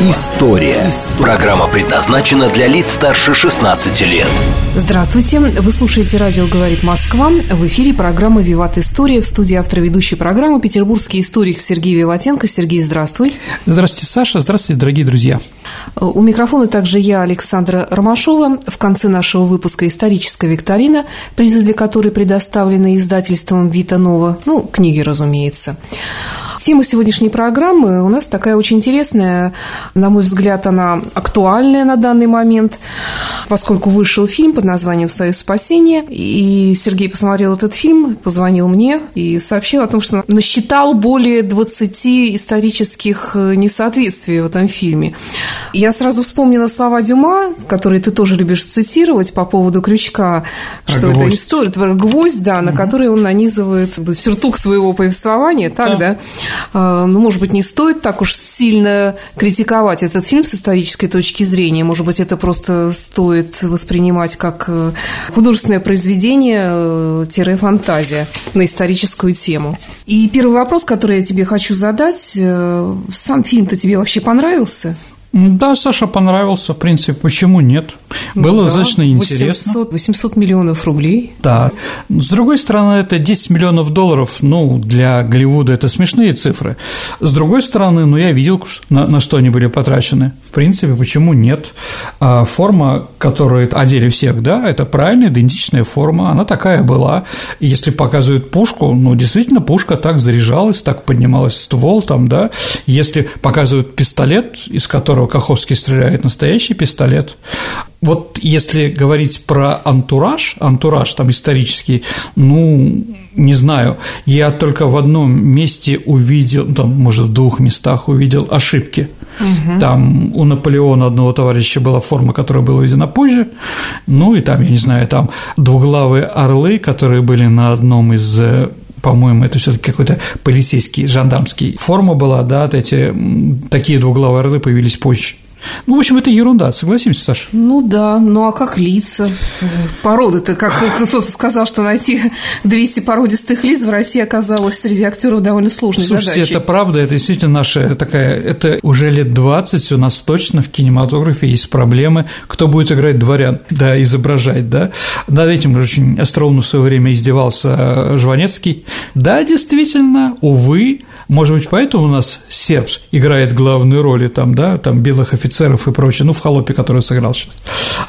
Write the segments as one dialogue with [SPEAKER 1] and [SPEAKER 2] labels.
[SPEAKER 1] История». Программа предназначена для лиц старше 16 лет.
[SPEAKER 2] Здравствуйте. Вы слушаете «Радио говорит Москва». В эфире программа «Виват История». В студии автор ведущей программы петербургский историк Сергей Виватенко. Сергей, здравствуй.
[SPEAKER 3] Здравствуйте, Саша. Здравствуйте, дорогие друзья.
[SPEAKER 2] У микрофона также я, Александра Ромашова. В конце нашего выпуска историческая викторина, призы для которой предоставлены издательством «Вита Нова». Ну, книги, разумеется. Тема сегодняшней программы у нас такая очень интересная. На мой взгляд, она актуальная на данный момент, поскольку вышел фильм под названием «Союз спасения». И Сергей посмотрел этот фильм, позвонил мне и сообщил о том, что насчитал более 20 исторических несоответствий в этом фильме. Я сразу вспомнила слова Дюма, которые ты тоже любишь цитировать по поводу крючка, что гвоздь. это история, это гвоздь, да, на который он нанизывает сюртук своего повествования, так, да? да? А, ну, может быть, не стоит так уж сильно критиковать этот фильм с исторической точки зрения. Может быть, это просто стоит воспринимать как э, художественное произведение-фантазия на историческую тему. И первый вопрос, который я тебе хочу задать, э, сам фильм-то тебе вообще понравился?
[SPEAKER 3] Да, Саша понравился, в принципе, почему нет? Было да, достаточно 800, интересно.
[SPEAKER 2] 800 миллионов рублей.
[SPEAKER 3] Да. С другой стороны, это 10 миллионов долларов, ну, для Голливуда это смешные цифры. С другой стороны, ну, я видел, на, на что они были потрачены. В принципе, почему нет? А форма, которую одели всех, да, это правильная, идентичная форма, она такая была. И если показывают пушку, ну, действительно, пушка так заряжалась, так поднималась ствол там, да. Если показывают пистолет, из которого которого Каховский стреляет, настоящий пистолет. Вот если говорить про антураж, антураж там исторический, ну, не знаю, я только в одном месте увидел, ну, там, может, в двух местах увидел ошибки. Угу. Там у Наполеона одного товарища была форма, которая была введена позже, ну и там, я не знаю, там двуглавые орлы, которые были на одном из э, по-моему, это все-таки какой-то полицейский, жандармский форма была, да, вот эти такие двуглавые орлы появились позже. Ну, в общем, это ерунда, согласимся, Саша?
[SPEAKER 2] Ну да, ну а как лица? Породы-то, как кто-то сказал, что найти 200 породистых лиц в России оказалось среди актеров довольно сложной
[SPEAKER 3] Слушайте,
[SPEAKER 2] задачей.
[SPEAKER 3] это правда, это действительно наша такая, это уже лет 20 у нас точно в кинематографе есть проблемы, кто будет играть дворян, да, изображать, да. Над этим очень остроумно в свое время издевался Жванецкий. Да, действительно, увы, может быть, поэтому у нас сербс играет главные роли там, да, там белых офицеров и прочее, ну, в «Холопе», который сыграл сейчас.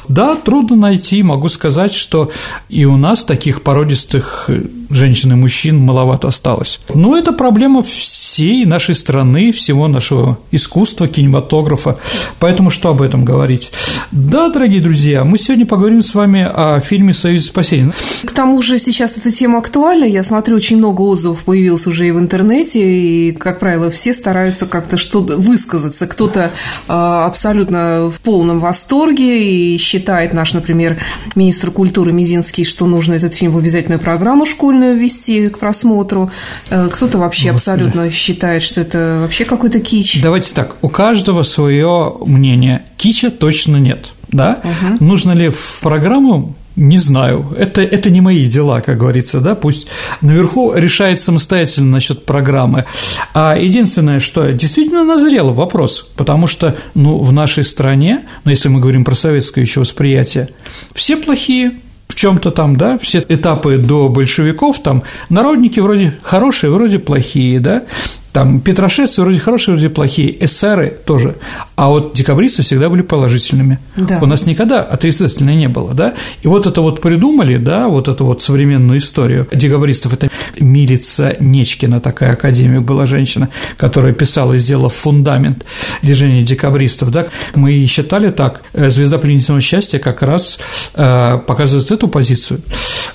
[SPEAKER 3] Да, трудно найти, могу сказать, что и у нас таких породистых женщин и мужчин маловато осталось. Но это проблема всей нашей страны, всего нашего искусства, кинематографа, поэтому что об этом говорить? Да, дорогие друзья, мы сегодня поговорим с вами о фильме «Союз спасения».
[SPEAKER 2] К тому же сейчас эта тема актуальна, я смотрю, очень много отзывов появилось уже и в интернете, и, как правило, все стараются как-то что-то высказаться, кто-то а, абсолютно в полном восторге и считает наш, например, министр культуры Мединский, что нужно этот фильм в обязательную программу школьную, школьную ввести к просмотру. Э, кто-то вообще Господи. абсолютно считает, что это вообще какой-то кич.
[SPEAKER 3] Давайте так, у каждого свое мнение. Кича точно нет. Да? Угу. Нужно ли в программу не знаю, это, это не мои дела, как говорится, да, пусть наверху решает самостоятельно насчет программы. А единственное, что действительно назрел вопрос, потому что, ну, в нашей стране, ну, если мы говорим про советское еще восприятие, все плохие, в чем-то там, да, все этапы до большевиков, там народники вроде хорошие, вроде плохие, да, там петрошевцы вроде хорошие, вроде плохие, эсеры тоже, а вот декабристы всегда были положительными. Да. У нас никогда отрицательно не было, да? И вот это вот придумали, да, вот эту вот современную историю декабристов, это Милица Нечкина, такая академик была женщина, которая писала и сделала фундамент движения декабристов, да? Мы считали так, э, звезда пленительного счастья как раз э, показывает эту позицию,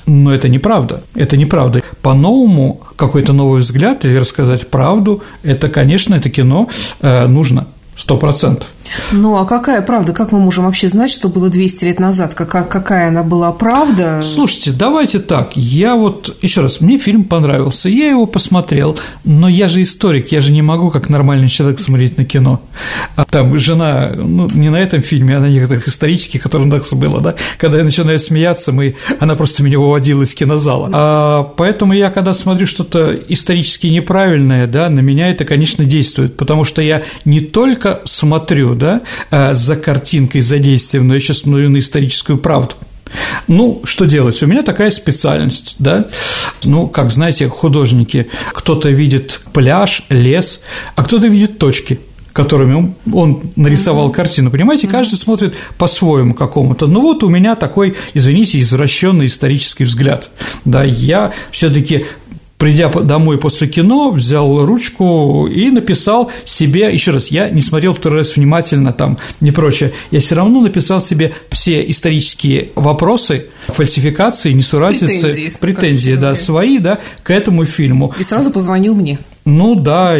[SPEAKER 3] но это неправда, это неправда. По-новому какой-то новый взгляд или рассказать правду, это, конечно, это кино э, нужно. Сто процентов.
[SPEAKER 2] Ну, а какая правда? Как мы можем вообще знать, что было 200 лет назад? Какая, какая она была правда?
[SPEAKER 3] Слушайте, давайте так. Я вот, еще раз, мне фильм понравился, я его посмотрел, но я же историк, я же не могу как нормальный человек смотреть на кино. А там жена, ну, не на этом фильме, а на некоторых исторических, которые у нас было, да, когда я начинаю смеяться, мы, она просто меня выводила из кинозала. А, поэтому я, когда смотрю что-то исторически неправильное, да, на меня это, конечно, действует, потому что я не только смотрю, да, э, за картинкой, за действием, но еще смотрю на историческую правду. Ну, что делать? У меня такая специальность, да? Ну, как знаете, художники, кто-то видит пляж, лес, а кто-то видит точки которыми он нарисовал картину. Понимаете, каждый смотрит по-своему какому-то. Ну вот у меня такой, извините, извращенный исторический взгляд. Да, я все-таки придя домой после кино, взял ручку и написал себе, еще раз, я не смотрел второй раз внимательно там, не прочее, я все равно написал себе все исторические вопросы, фальсификации, несуразицы, претензии, претензии да, свои, да, к этому фильму.
[SPEAKER 2] И сразу позвонил мне.
[SPEAKER 3] Ну да,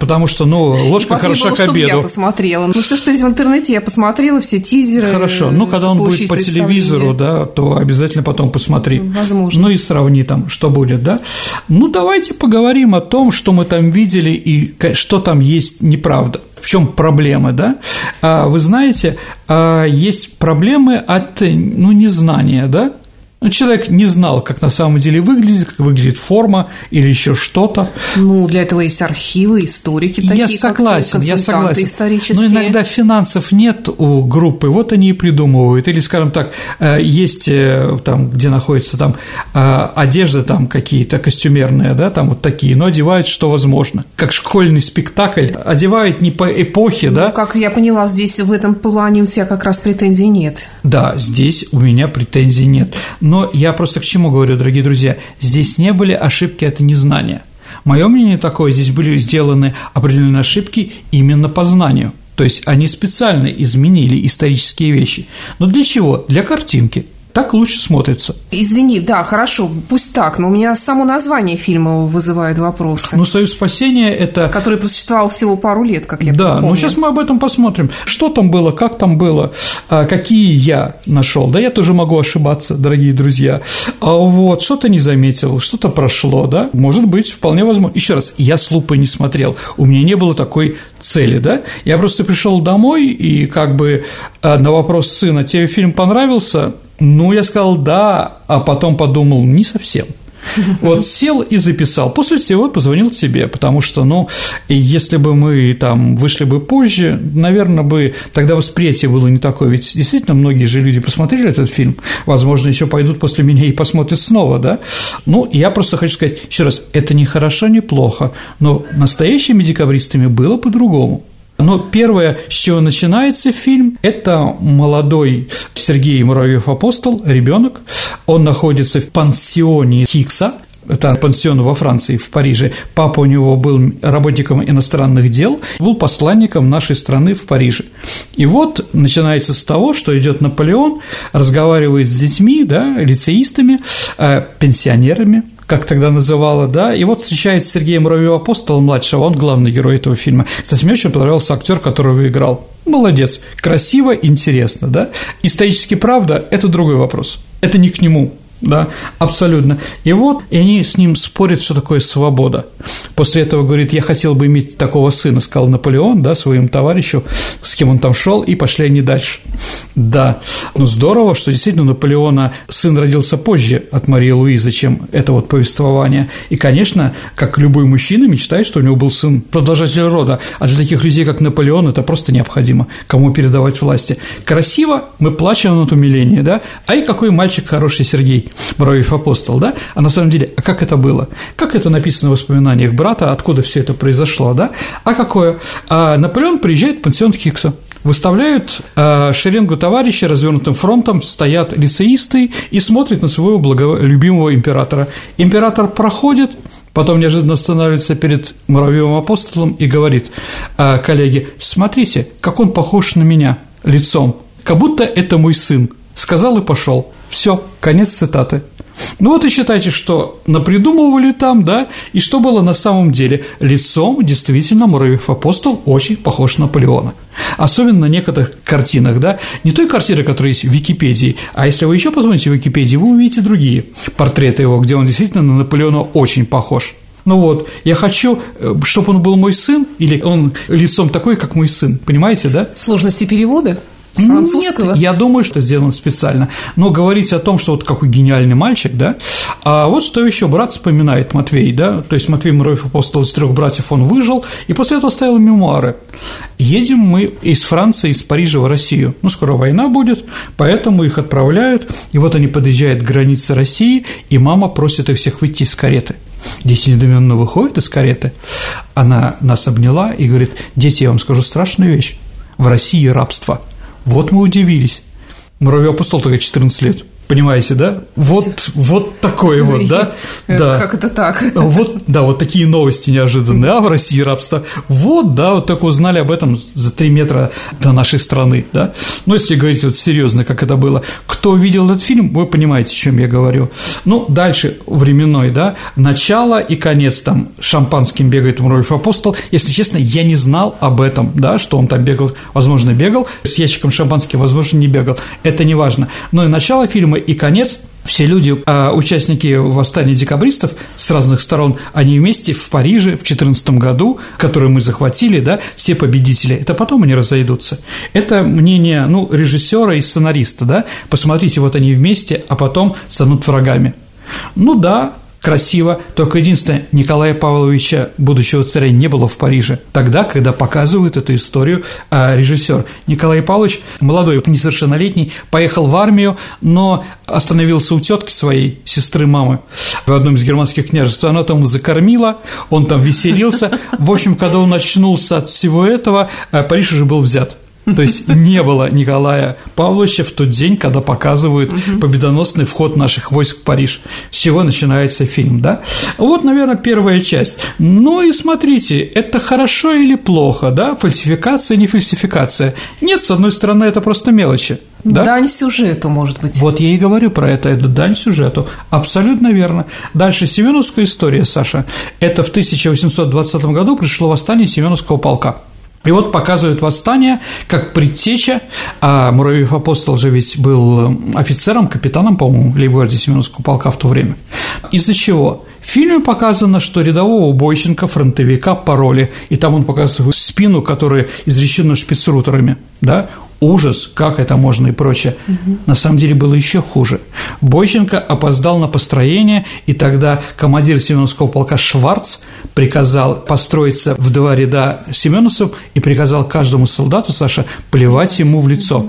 [SPEAKER 3] потому что, ну, ложка хороша к обеду.
[SPEAKER 2] я посмотрела. Ну, все, что есть в интернете, я посмотрела, все тизеры.
[SPEAKER 3] Хорошо, ну, когда он будет по телевизору, да, то обязательно потом посмотри.
[SPEAKER 2] Возможно.
[SPEAKER 3] Ну, и сравни там, что будет, да. Ну, давайте поговорим о том, что мы там видели и что там есть неправда. В чем проблемы, да? А, вы знаете, а, есть проблемы от, ну, незнания, да? Ну, человек не знал, как на самом деле выглядит, как выглядит форма или еще что-то.
[SPEAKER 2] Ну, для этого есть архивы, историки
[SPEAKER 3] такие, я согласен, я согласен. Но иногда финансов нет у группы, вот они и придумывают. Или, скажем так, э, есть э, там, где находится там э, одежда там какие-то костюмерные, да, там вот такие, но одевают, что возможно. Как школьный спектакль, одевают не по эпохе, ну, да.
[SPEAKER 2] Как я поняла, здесь в этом плане у тебя как раз претензий нет.
[SPEAKER 3] Да, здесь у меня претензий нет. Но я просто к чему говорю, дорогие друзья, здесь не были ошибки от незнания. Мое мнение такое, здесь были сделаны определенные ошибки именно по знанию. То есть они специально изменили исторические вещи. Но для чего? Для картинки. Так лучше смотрится.
[SPEAKER 2] Извини, да, хорошо, пусть так, но у меня само название фильма вызывает вопросы.
[SPEAKER 3] Ну, «Союз спасения» – это…
[SPEAKER 2] Который просуществовал всего пару лет, как я
[SPEAKER 3] Да,
[SPEAKER 2] помню.
[SPEAKER 3] ну сейчас мы об этом посмотрим. Что там было, как там было, а, какие я нашел. Да, я тоже могу ошибаться, дорогие друзья. А вот, что-то не заметил, что-то прошло, да? Может быть, вполне возможно. Еще раз, я с лупой не смотрел, у меня не было такой цели, да? Я просто пришел домой и как бы а, на вопрос сына, тебе фильм понравился? Ну, я сказал «да», а потом подумал «не совсем». Вот сел и записал. После всего позвонил тебе, потому что, ну, если бы мы там вышли бы позже, наверное, бы тогда восприятие было не такое. Ведь действительно многие же люди посмотрели этот фильм, возможно, еще пойдут после меня и посмотрят снова, да? Ну, я просто хочу сказать еще раз, это не хорошо, не плохо, но настоящими декабристами было по-другому. Но первое, с чего начинается фильм, это молодой Сергей Муравьев-апостол, ребенок. Он находится в пансионе Хикса, это пансион во Франции, в Париже. Папа у него был работником иностранных дел, был посланником нашей страны в Париже. И вот начинается с того, что идет Наполеон, разговаривает с детьми, да, лицеистами, э, пенсионерами, как тогда называла, да, и вот встречается Сергея Муравьева апостола младшего, он главный герой этого фильма. Кстати, мне очень понравился актер, которого играл. Молодец, красиво, интересно, да. Исторически правда – это другой вопрос. Это не к нему, да, абсолютно. И вот, и они с ним спорят, что такое свобода. После этого говорит, я хотел бы иметь такого сына, сказал Наполеон, да, своему товарищу, с кем он там шел, и пошли они дальше. Да, ну здорово, что действительно у Наполеона сын родился позже от Марии Луизы, чем это вот повествование. И, конечно, как любой мужчина мечтает, что у него был сын продолжатель рода, а для таких людей, как Наполеон, это просто необходимо, кому передавать власти. Красиво, мы плачем от умиления, да, а и какой мальчик хороший Сергей. Бровев апостол, да? А на самом деле, а как это было? Как это написано в воспоминаниях брата, откуда все это произошло, да? А какое? А Наполеон приезжает в пансион Хикса, выставляют э, шеренгу товарищей развернутым фронтом, стоят лицеисты и смотрят на своего благо... любимого императора. Император проходит, потом неожиданно останавливается перед муравьевым апостолом и говорит, э, коллеги, смотрите, как он похож на меня лицом, как будто это мой сын. Сказал и пошел. Все, конец цитаты. Ну вот и считайте, что напридумывали там, да, и что было на самом деле. Лицом действительно Муравьев апостол очень похож на Наполеона. Особенно на некоторых картинах, да, не той картины, которая есть в Википедии, а если вы еще посмотрите в Википедии, вы увидите другие портреты его, где он действительно на Наполеона очень похож. Ну вот, я хочу, э, чтобы он был мой сын, или он лицом такой, как мой сын, понимаете, да?
[SPEAKER 2] Сложности перевода? С
[SPEAKER 3] французского? Нет, я думаю, что сделано специально. Но говорить о том, что вот какой гениальный мальчик, да, а вот что еще брат вспоминает Матвей, да, то есть Матвей Муравьев, апостол из трех братьев, он выжил, и после этого оставил мемуары. Едем мы из Франции, из Парижа в Россию. Ну, скоро война будет, поэтому их отправляют, и вот они подъезжают к границе России, и мама просит их всех выйти из кареты. Дети недоменно выходят из кареты, она нас обняла и говорит, дети, я вам скажу страшную вещь, в России рабство – вот мы удивились. Муравьев апостол только 14 лет. Понимаете, да? Вот, вот такое вот, да?
[SPEAKER 2] да. Как это так?
[SPEAKER 3] Вот, да, вот такие новости неожиданные. А в России рабство. Вот, да, вот только узнали об этом за три метра до нашей страны, да? Ну, если говорить вот серьезно, как это было. Кто видел этот фильм, вы понимаете, о чем я говорю. Ну, дальше временной, да? Начало и конец там шампанским бегает Муравьев апостол. Если честно, я не знал об этом, да, что он там бегал, возможно, бегал. С ящиком шампанским, возможно, не бегал. Это не важно. Но и начало фильма и конец все люди, а, участники восстания декабристов с разных сторон, они вместе в Париже в 2014 году, который мы захватили, да, все победители, это потом они разойдутся. Это мнение, ну, режиссера и сценариста, да, посмотрите, вот они вместе, а потом станут врагами. Ну да, красиво, только единственное, Николая Павловича, будущего царя, не было в Париже тогда, когда показывает эту историю а, режиссер. Николай Павлович, молодой, несовершеннолетний, поехал в армию, но остановился у тетки своей, сестры мамы, в одном из германских княжеств, она там закормила, он там веселился. В общем, когда он очнулся от всего этого, а, Париж уже был взят. То есть не было Николая Павловича в тот день, когда показывают победоносный вход наших войск в Париж. С чего начинается фильм, да? Вот, наверное, первая часть. Ну и смотрите, это хорошо или плохо, да? Фальсификация, не фальсификация. Нет, с одной стороны, это просто мелочи. Да?
[SPEAKER 2] Дань сюжету, может быть.
[SPEAKER 3] Вот я и говорю про это, это дань сюжету. Абсолютно верно. Дальше Семеновская история, Саша. Это в 1820 году пришло восстание Семеновского полка. И вот показывают восстание как предтеча, а Муравьев апостол же ведь был офицером, капитаном, по-моему, лейбгвардии Семеновского полка в то время. Из-за чего? В фильме показано, что рядового бойченко, фронтовика пароли, и там он показывает спину, которая изречена шпицрутерами, да, ужас, как это можно и прочее. Угу. На самом деле было еще хуже. Бойченко опоздал на построение, и тогда командир Семеновского полка Шварц приказал построиться в два ряда семеновцев и приказал каждому солдату, Саша, плевать ему в лицо.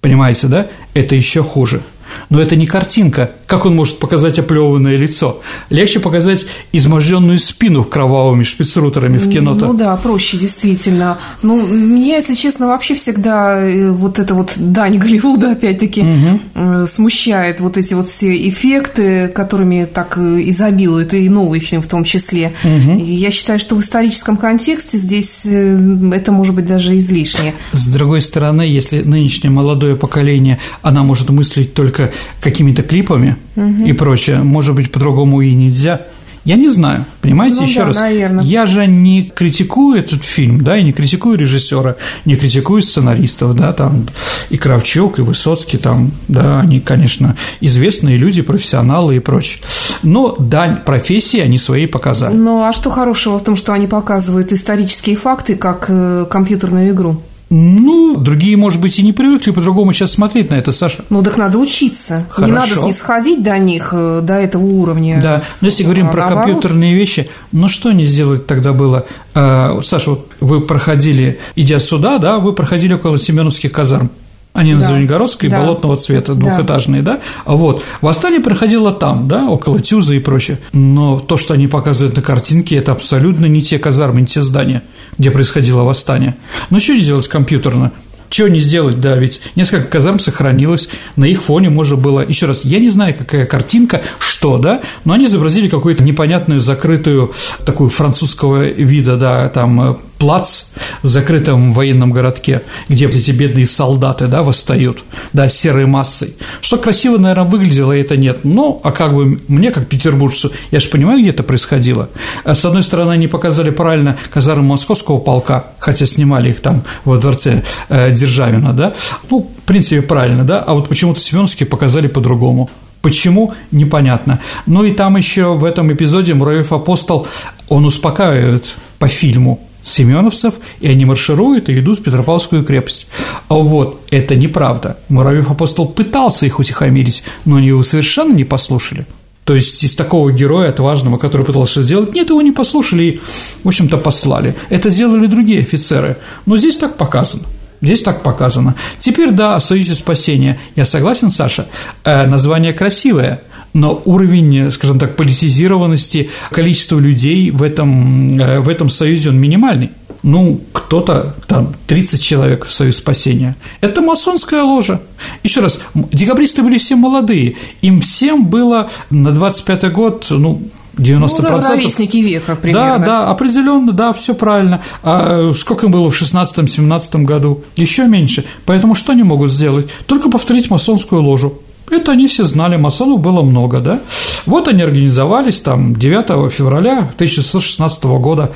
[SPEAKER 3] Понимаете, да? Это еще хуже. Но это не картинка. Как он может показать оплеванное лицо? Легче показать изможденную спину кровавыми шпицрутерами в кино-то.
[SPEAKER 2] Ну да, проще, действительно. Ну, меня, если честно, вообще всегда э, вот это вот дань Голливуда, опять-таки, угу. смущает вот эти вот все эффекты, которыми так э, изобилует, и новый фильм в том числе. Угу. Я считаю, что в историческом контексте здесь это может быть даже излишнее.
[SPEAKER 3] С другой стороны, если нынешнее молодое поколение, она может мыслить только только какими-то клипами угу. и прочее. Может быть, по-другому и нельзя. Я не знаю, понимаете, ну, еще да, раз. Наверное. Я же не критикую этот фильм, да, и не критикую режиссера, не критикую сценаристов, да, там и Кравчук, и Высоцкий, там, да, они, конечно, известные люди, профессионалы и прочее. Но дань профессии они свои показали.
[SPEAKER 2] Ну, а что хорошего в том, что они показывают исторические факты, как э, компьютерную игру?
[SPEAKER 3] Ну, другие, может быть, и не привыкли по-другому сейчас смотреть на это, Саша.
[SPEAKER 2] Ну, так надо учиться. Хорошо. Не надо снисходить до них, э, до этого уровня.
[SPEAKER 3] Да, но если говорим а про наоборот... компьютерные вещи, ну что не сделать тогда было? А, Саша, вот вы проходили, идя сюда, да, вы проходили около Семеновских казарм. Они да. на Звенигородской, да. болотного цвета, двухэтажные, да. да? Вот. Восстание проходило там, да, около Тюза и прочее. Но то, что они показывают на картинке, это абсолютно не те казармы, не те здания, где происходило восстание. Но что не сделать компьютерно? Чего не сделать, да, ведь несколько казарм сохранилось, на их фоне можно было, еще раз, я не знаю, какая картинка, что, да, но они изобразили какую-то непонятную, закрытую, такую французского вида, да, там, плац в закрытом военном городке, где эти бедные солдаты, да, восстают, да, серой массой. Что красиво, наверное, выглядело, это нет. Но, а как бы мне, как петербуржцу, я же понимаю, где это происходило. А С одной стороны, они показали правильно казармы московского полка, хотя снимали их там во дворце э, Державина, да, ну, в принципе, правильно, да, а вот почему-то Семеновские показали по-другому. Почему? Непонятно. Ну и там еще в этом эпизоде Муравьев апостол, он успокаивает по фильму семеновцев, и они маршируют и идут в Петропавловскую крепость. А вот это неправда. Муравьев апостол пытался их утихомирить, но они его совершенно не послушали. То есть из такого героя отважного, который пытался сделать, нет, его не послушали и, в общем-то, послали. Это сделали другие офицеры. Но здесь так показано. Здесь так показано. Теперь, да, о Союзе спасения. Я согласен, Саша. Э, название красивое, но уровень, скажем так, политизированности, количество людей в этом, э, в этом союзе, он минимальный. Ну, кто-то, там, 30 человек в Союз спасения. Это масонская ложа. Еще раз, декабристы были все молодые. Им всем было на 25-й год, ну, 90%. Ну,
[SPEAKER 2] ровесники века примерно.
[SPEAKER 3] Да, да, определенно, да, все правильно. А сколько им было в 16-17 году? Еще меньше. Поэтому что они могут сделать? Только повторить масонскую ложу. Это они все знали, масонов было много, да. Вот они организовались там 9 февраля 1916 года.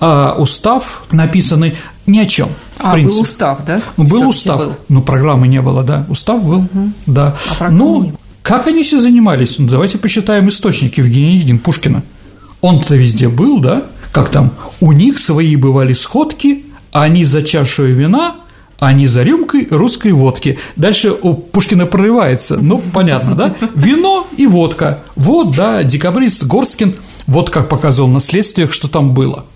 [SPEAKER 3] А устав написанный ни о чем.
[SPEAKER 2] А, был устав, да?
[SPEAKER 3] Ну, был устав. Был. Ну, программы не было, да. Устав был, угу. да. А ну, как они все занимались? Ну, давайте посчитаем источники Евгения Онегин Пушкина. Он-то везде был, да? Как там? У них свои бывали сходки, а они за чашу вина а не за рюмкой русской водки. Дальше у Пушкина прорывается, ну, понятно, да? Вино и водка. Вот, да, декабрист Горскин, вот как показывал на следствиях, что там было.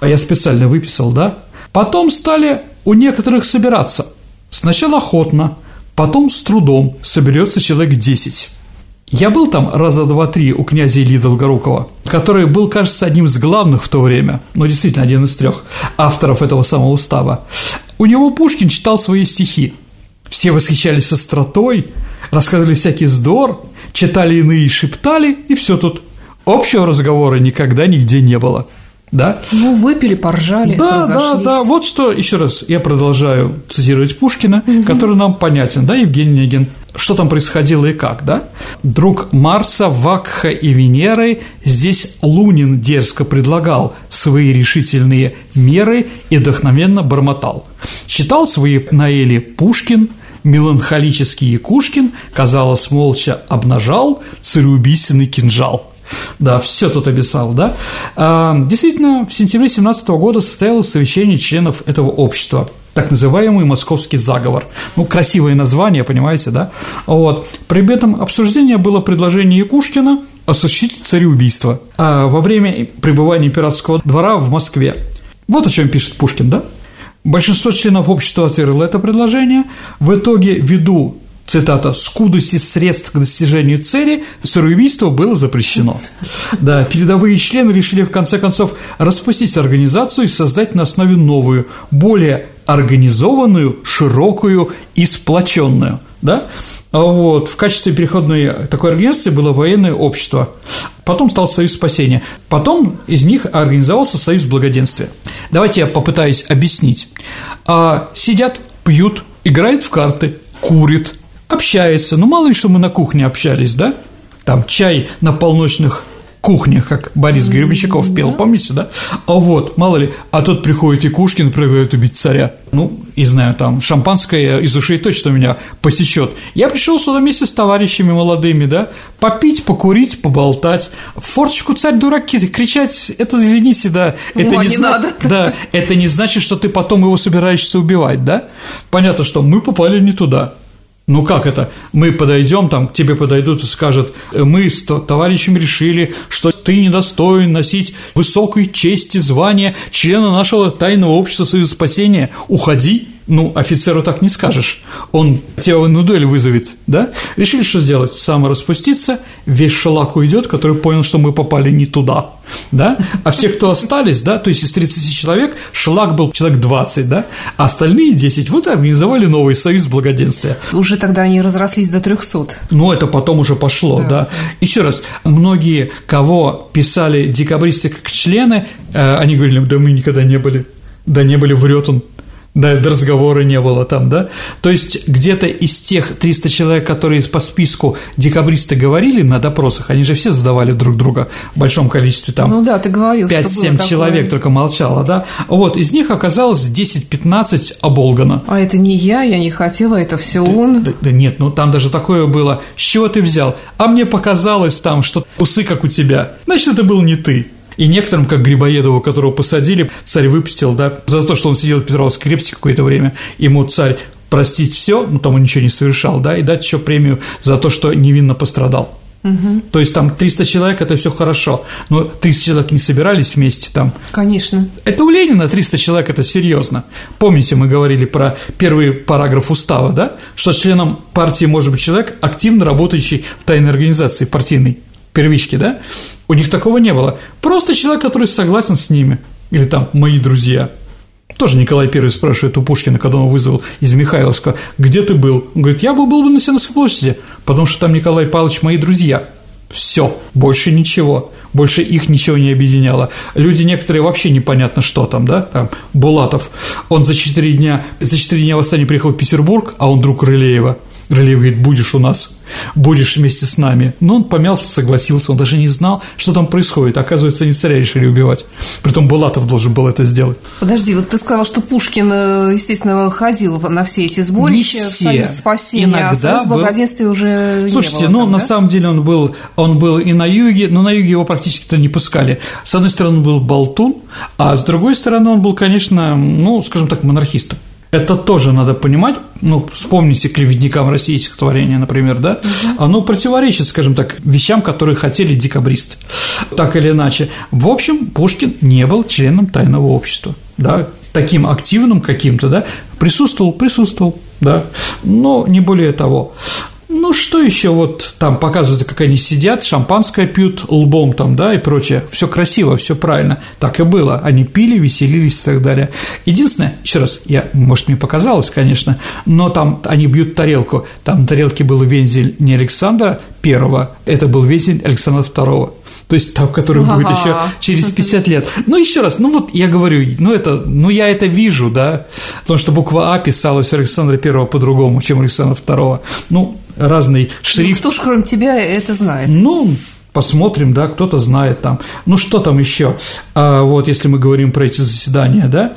[SPEAKER 3] А я специально выписал, да? Потом стали у некоторых собираться. Сначала охотно, потом с трудом соберется человек 10. Я был там раза два-три у князя Ильи Долгорукова, который был, кажется, одним из главных в то время, ну, действительно, один из трех авторов этого самого устава. У него Пушкин читал свои стихи. Все восхищались остротой, рассказывали всякий здор, читали иные и шептали, и все тут. Общего разговора никогда нигде не было. Да?
[SPEAKER 2] Ну, выпили, поржали,
[SPEAKER 3] Да, разошлись. да, да. Вот что, еще раз, я продолжаю цитировать Пушкина, угу. который нам понятен, да, Евгений Онегин? Что там происходило и как, да? Друг Марса, Вакха и Венеры здесь Лунин дерзко предлагал свои решительные меры и вдохновенно бормотал. Считал свои наэли Пушкин, меланхолический Якушкин, казалось, молча обнажал цареубийственный кинжал – да, все тут описал, да. А, действительно, в сентябре 17 года состоялось совещание членов этого общества, так называемый московский заговор. Ну, красивое название, понимаете, да? Вот. Предметом обсуждения было предложение Якушкина осуществить цареубийство а, во время пребывания императорского двора в Москве. Вот о чем пишет Пушкин, да? Большинство членов общества отвергло это предложение. В итоге, ввиду цитата, «скудости средств к достижению цели самоубийство было запрещено». Да, передовые члены решили в конце концов распустить организацию и создать на основе новую, более организованную, широкую и сплоченную. Да? А вот, в качестве переходной такой организации было военное общество. Потом стал Союз спасения. Потом из них организовался Союз благоденствия. Давайте я попытаюсь объяснить. А, сидят, пьют, играют в карты, курят, общается. Ну, мало ли, что мы на кухне общались, да? Там чай на полночных кухнях, как Борис Гребенщиков пел, да. помните, да? А вот, мало ли, а тут приходит и Кушкин, предлагает убить царя. Ну, не знаю, там, шампанское из ушей точно меня посечет. Я пришел сюда вместе с товарищами молодыми, да, попить, покурить, поболтать. В форточку царь дураки, кричать, это, извините, да, это
[SPEAKER 2] ну, не, не зна... надо.
[SPEAKER 3] Да, это не значит, что ты потом его собираешься убивать, да? Понятно, что мы попали не туда. Ну как это? Мы подойдем, там к тебе подойдут и скажут, мы с товарищем решили, что ты недостоин носить высокой чести звания члена нашего тайного общества Союза спасения. Уходи. Ну, офицеру так не скажешь. Он тебя на дуэль вызовет, да? Решили, что сделать? Самораспуститься, весь шалак уйдет, который понял, что мы попали не туда, да? А все, кто остались, да, то есть из 30 человек, шалак был человек 20, да? А остальные 10 вот организовали новый союз благоденствия.
[SPEAKER 2] Уже тогда они разрослись до 300.
[SPEAKER 3] Ну, это потом уже пошло, да. да. Еще раз, многие, кого писали декабристы как члены, э, они говорили, да мы никогда не были Да не были, врет он. Да, до разговора не было там, да? То есть где-то из тех 300 человек, которые по списку декабристы говорили на допросах, они же все задавали друг друга в большом количестве там.
[SPEAKER 2] Ну да, ты говорил,
[SPEAKER 3] 5-7 человек только молчало, да? Вот, из них оказалось 10-15 оболгано.
[SPEAKER 2] А это не я, я не хотела, это все он.
[SPEAKER 3] Да, да нет, ну там даже такое было. С чего ты взял? А мне показалось там, что усы как у тебя. Значит, это был не ты. И некоторым, как Грибоедову, которого посадили, царь выпустил, да, за то, что он сидел в Петровской крепости какое-то время, ему царь простить все, ну, там он ничего не совершал, да, и дать еще премию за то, что невинно пострадал. Угу. То есть там 300 человек – это все хорошо, но 300 человек не собирались вместе там.
[SPEAKER 2] Конечно.
[SPEAKER 3] Это у Ленина 300 человек – это серьезно. Помните, мы говорили про первый параграф устава, да, что членом партии может быть человек, активно работающий в тайной организации партийной первички, да? У них такого не было. Просто человек, который согласен с ними. Или там «мои друзья». Тоже Николай I спрашивает у Пушкина, когда он вызвал из Михайловска, где ты был? Он говорит, я был, был бы на Сенатской площади, потому что там Николай Павлович мои друзья. Все, больше ничего, больше их ничего не объединяло. Люди некоторые вообще непонятно, что там, да, там, Булатов, он за четыре дня, за четыре дня восстания приехал в Петербург, а он друг Рылеева. Рылеев говорит, будешь у нас будешь вместе с нами. Но он помялся, согласился, он даже не знал, что там происходит. Оказывается, они царя решили убивать. Притом Булатов должен был это сделать.
[SPEAKER 2] Подожди, вот ты сказал, что Пушкин, э, естественно, ходил на все эти сборища,
[SPEAKER 3] не все.
[SPEAKER 2] Союз спасения,
[SPEAKER 3] Иногда
[SPEAKER 2] а Союз
[SPEAKER 3] был...
[SPEAKER 2] благоденствия уже
[SPEAKER 3] Слушайте,
[SPEAKER 2] не было
[SPEAKER 3] ну,
[SPEAKER 2] там,
[SPEAKER 3] на
[SPEAKER 2] да?
[SPEAKER 3] самом деле он был, он был и на юге, но на юге его практически-то не пускали. С одной стороны, он был болтун, а с другой стороны, он был, конечно, ну, скажем так, монархистом. Это тоже надо понимать, ну, вспомните клеветникам российских творения, например, да, оно противоречит, скажем так, вещам, которые хотели декабристы, так или иначе. В общем, Пушкин не был членом тайного общества, да, таким активным каким-то, да, присутствовал, присутствовал, да, но не более того. Ну, что еще вот там показывают, как они сидят, шампанское пьют лбом там, да, и прочее. Все красиво, все правильно. Так и было. Они пили, веселились и так далее. Единственное, еще раз, я, может, мне показалось, конечно, но там они бьют тарелку. Там на тарелке был вензель не Александра Первого, это был вензель Александра Второго. То есть там, который будет
[SPEAKER 2] Ага.
[SPEAKER 3] еще через 50 лет. Ну, еще раз, ну вот я говорю, ну это, ну я это вижу, да, потому что буква А писалась Александра Первого по-другому, чем Александра Второго. Ну, разный
[SPEAKER 2] Ну,
[SPEAKER 3] шрифт.
[SPEAKER 2] кто ж кроме тебя это знает?
[SPEAKER 3] Ну, посмотрим, да, кто-то знает там. Ну, что там еще? А, вот, если мы говорим про эти заседания, да,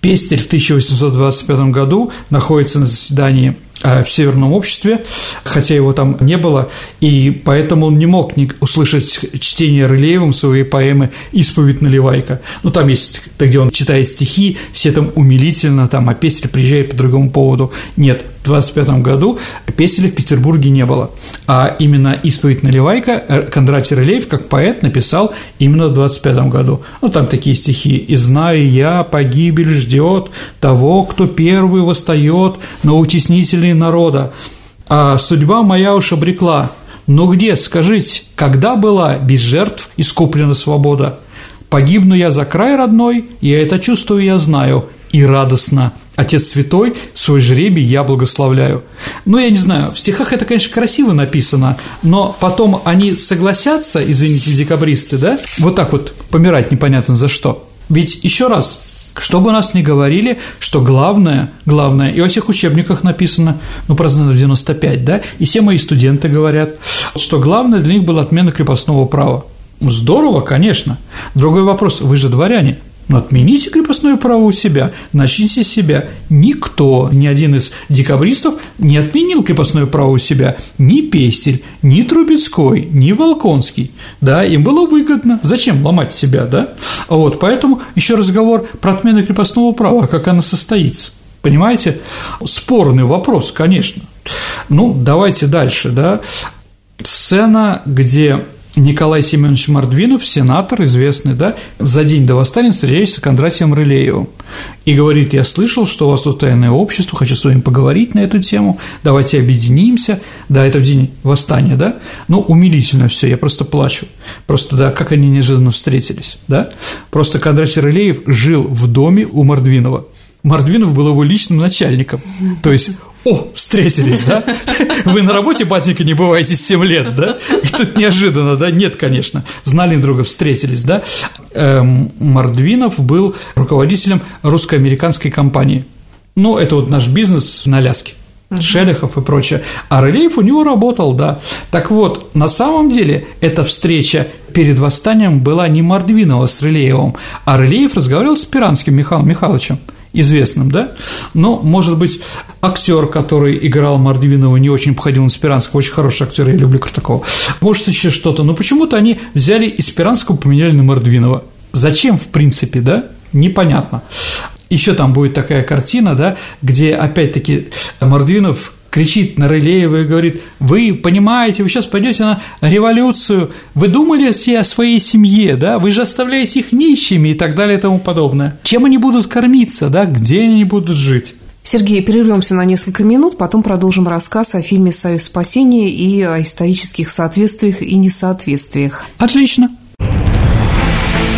[SPEAKER 3] Пестель в 1825 году находится на заседании в Северном обществе, хотя его там не было, и поэтому он не мог не услышать чтение Рылеевым своей поэмы «Исповедь наливайка». Ну, там есть, где он читает стихи, все там умилительно, там, а Пестель приезжает по другому поводу. Нет, в 25 году Пестеля в Петербурге не было, а именно «Исповедь наливайка» э, Кондратий Рылеев, как поэт, написал именно в 25 году. Ну, там такие стихи «И знаю я, погибель ждет того, кто первый восстает на утеснителей народа, а судьба моя уж обрекла. Но где, скажите, когда была без жертв искуплена свобода? Погибну я за край родной, я это чувствую, я знаю, и радостно. Отец Святой, свой жребий я благословляю. Ну, я не знаю, в стихах это, конечно, красиво написано, но потом они согласятся, извините, декабристы, да, вот так вот помирать непонятно за что. Ведь еще раз, что бы нас ни говорили, что главное, главное, и во всех учебниках написано, ну, процентов 95, да, и все мои студенты говорят, что главное для них была отмена крепостного права. Здорово, конечно. Другой вопрос, вы же дворяне, отмените крепостное право у себя, начните с себя. Никто, ни один из декабристов не отменил крепостное право у себя. Ни Пестель, ни Трубецкой, ни Волконский. Да, им было выгодно. Зачем ломать себя, да? Вот, поэтому еще разговор про отмену крепостного права, как она состоится. Понимаете? Спорный вопрос, конечно. Ну, давайте дальше, да. Сцена, где Николай Семенович Мордвинов, сенатор известный, да, за день до восстания встречается с Кондратием Рылеевым и говорит, я слышал, что у вас тут тайное общество, хочу с вами поговорить на эту тему, давайте объединимся, да, это в день восстания, да, ну, умилительно все, я просто плачу, просто, да, как они неожиданно встретились, да, просто Кондратий Рылеев жил в доме у Мордвинова, Мордвинов был его личным начальником, то есть о, встретились, да? Вы на работе, батенька, не бываете 7 лет, да? И тут неожиданно, да? Нет, конечно. Знали друга, встретились, да? Эм, Мордвинов был руководителем русско-американской компании. Ну, это вот наш бизнес на Аляске. Шелехов и прочее. А Рылеев у него работал, да. Так вот, на самом деле, эта встреча перед восстанием была не Мордвинова с Рылеевым, а Рылеев разговаривал с Пиранским Михаилом Михайловичем известным, да, но, может быть, актер, который играл Мордвинова, не очень походил на Спиранского, очень хороший актер, я люблю такого, может, еще что-то, но почему-то они взяли из Спиранского, поменяли на Мордвинова. Зачем, в принципе, да, непонятно. Еще там будет такая картина, да, где опять-таки Мордвинов кричит на Рылеева и говорит, вы понимаете, вы сейчас пойдете на революцию, вы думали все о своей семье, да, вы же оставляете их нищими и так далее и тому подобное. Чем они будут кормиться, да, где они будут жить?
[SPEAKER 2] Сергей, прервемся на несколько минут, потом продолжим рассказ о фильме «Союз спасения» и о исторических соответствиях и несоответствиях.
[SPEAKER 3] Отлично.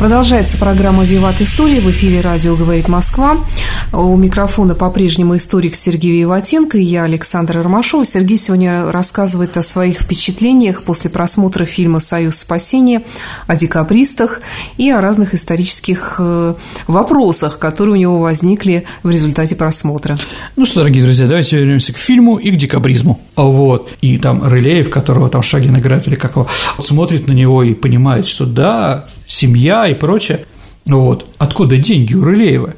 [SPEAKER 2] Продолжается программа «Виват История». В эфире радио «Говорит Москва». У микрофона по-прежнему историк Сергей Виватенко и я, Александра Ромашова. Сергей сегодня рассказывает о своих впечатлениях после просмотра фильма «Союз спасения», о декабристах и о разных исторических э, вопросах, которые у него возникли в результате просмотра.
[SPEAKER 3] Ну что, дорогие друзья, давайте вернемся к фильму и к декабризму. Вот. И там Рылеев, которого там Шагин играет, или как его, смотрит на него и понимает, что да, семья и прочее. Вот. Откуда деньги у Рылеева?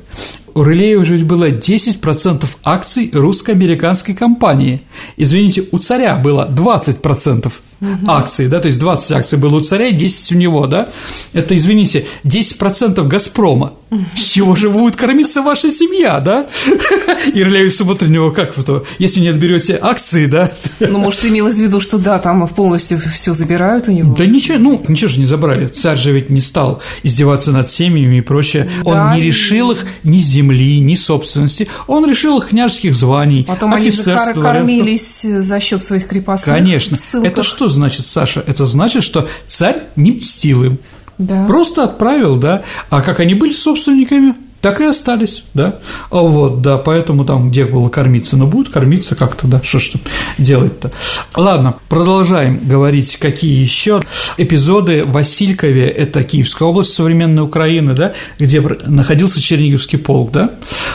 [SPEAKER 3] У Рылеева же было 10% акций русско-американской компании. Извините, у царя было 20% угу. акций, да, то есть 20 акций было у царя, 10 у него, да, это, извините, 10% «Газпрома». С чего же будет кормиться ваша семья, да? Ирляев смотрит на него как то, если не отберете акции, да?
[SPEAKER 2] Ну, может, имелось в виду, что да, там полностью все забирают у него.
[SPEAKER 3] Да ничего, ну, ничего же не забрали. Царь же ведь не стал издеваться над семьями и прочее. Он не решил их ни земли, ни собственности. Он решил их княжеских званий,
[SPEAKER 2] Потом они же кормились за счет своих крепостных.
[SPEAKER 3] Конечно. Это что значит, Саша? Это значит, что царь не мстил им. Да. Просто отправил, да. А как они были собственниками, так и остались, да. Вот, да, поэтому там где было кормиться, но будут кормиться как-то, да, что ж делать-то. Ладно, продолжаем говорить, какие еще эпизоды в Василькове, это Киевская область современной Украины, да, где находился Черниговский полк, да.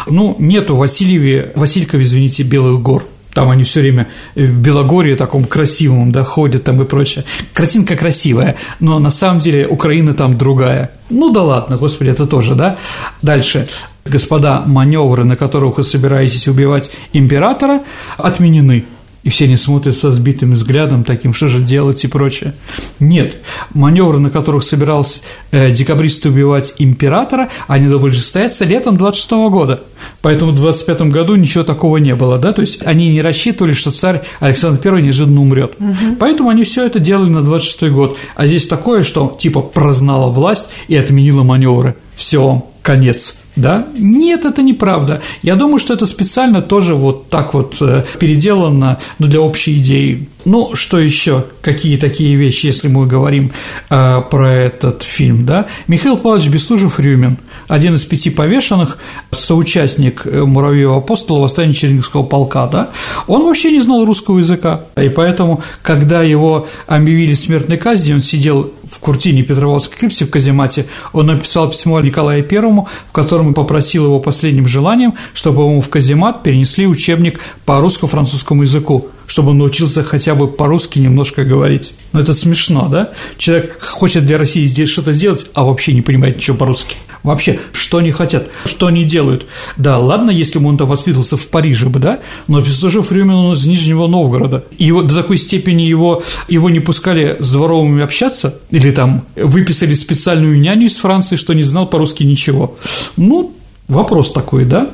[SPEAKER 3] Ну, нету Васильеве, Василькове, извините, Белых гор, там они все время в Белогорье таком красивом, да, ходят там и прочее. Картинка красивая, но на самом деле Украина там другая. Ну да ладно, господи, это тоже, да. Дальше. Господа, маневры, на которых вы собираетесь убивать императора, отменены и все не смотрят со сбитым взглядом, таким, что же делать и прочее. Нет, маневры, на которых собирался э, декабристы убивать императора, они должны состояться летом 26 года. Поэтому в 25 году ничего такого не было, да, то есть они не рассчитывали, что царь Александр I неожиданно умрет. Угу. Поэтому они все это делали на 26 год. А здесь такое, что типа прознала власть и отменила маневры. Все, конец да? Нет, это неправда. Я думаю, что это специально тоже вот так вот э, переделано ну, для общей идеи. Ну, что еще? Какие такие вещи, если мы говорим э, про этот фильм, да? Михаил Павлович Бестужев-Рюмин, один из пяти повешенных, соучастник э, Муравьева апостола восстания Черниговского полка, да? Он вообще не знал русского языка, и поэтому, когда его объявили смертной казни, он сидел в Куртине Петроводской крепости в Каземате, он написал письмо Николаю Первому, в котором попросил его последним желанием, чтобы ему в каземат перенесли учебник по русско-французскому языку, чтобы он научился хотя бы по-русски немножко говорить. Ну, это смешно, да? Человек хочет для России здесь что-то сделать, а вообще не понимает ничего по-русски. Вообще, что они хотят, что они делают. Да, ладно, если бы он там воспитывался в Париже бы, да, но Пестужев Рюмин он из Нижнего Новгорода. И его, до такой степени его, его не пускали с дворовыми общаться, или там выписали специальную няню из Франции, что не знал по-русски ничего. Ну, вопрос такой, да.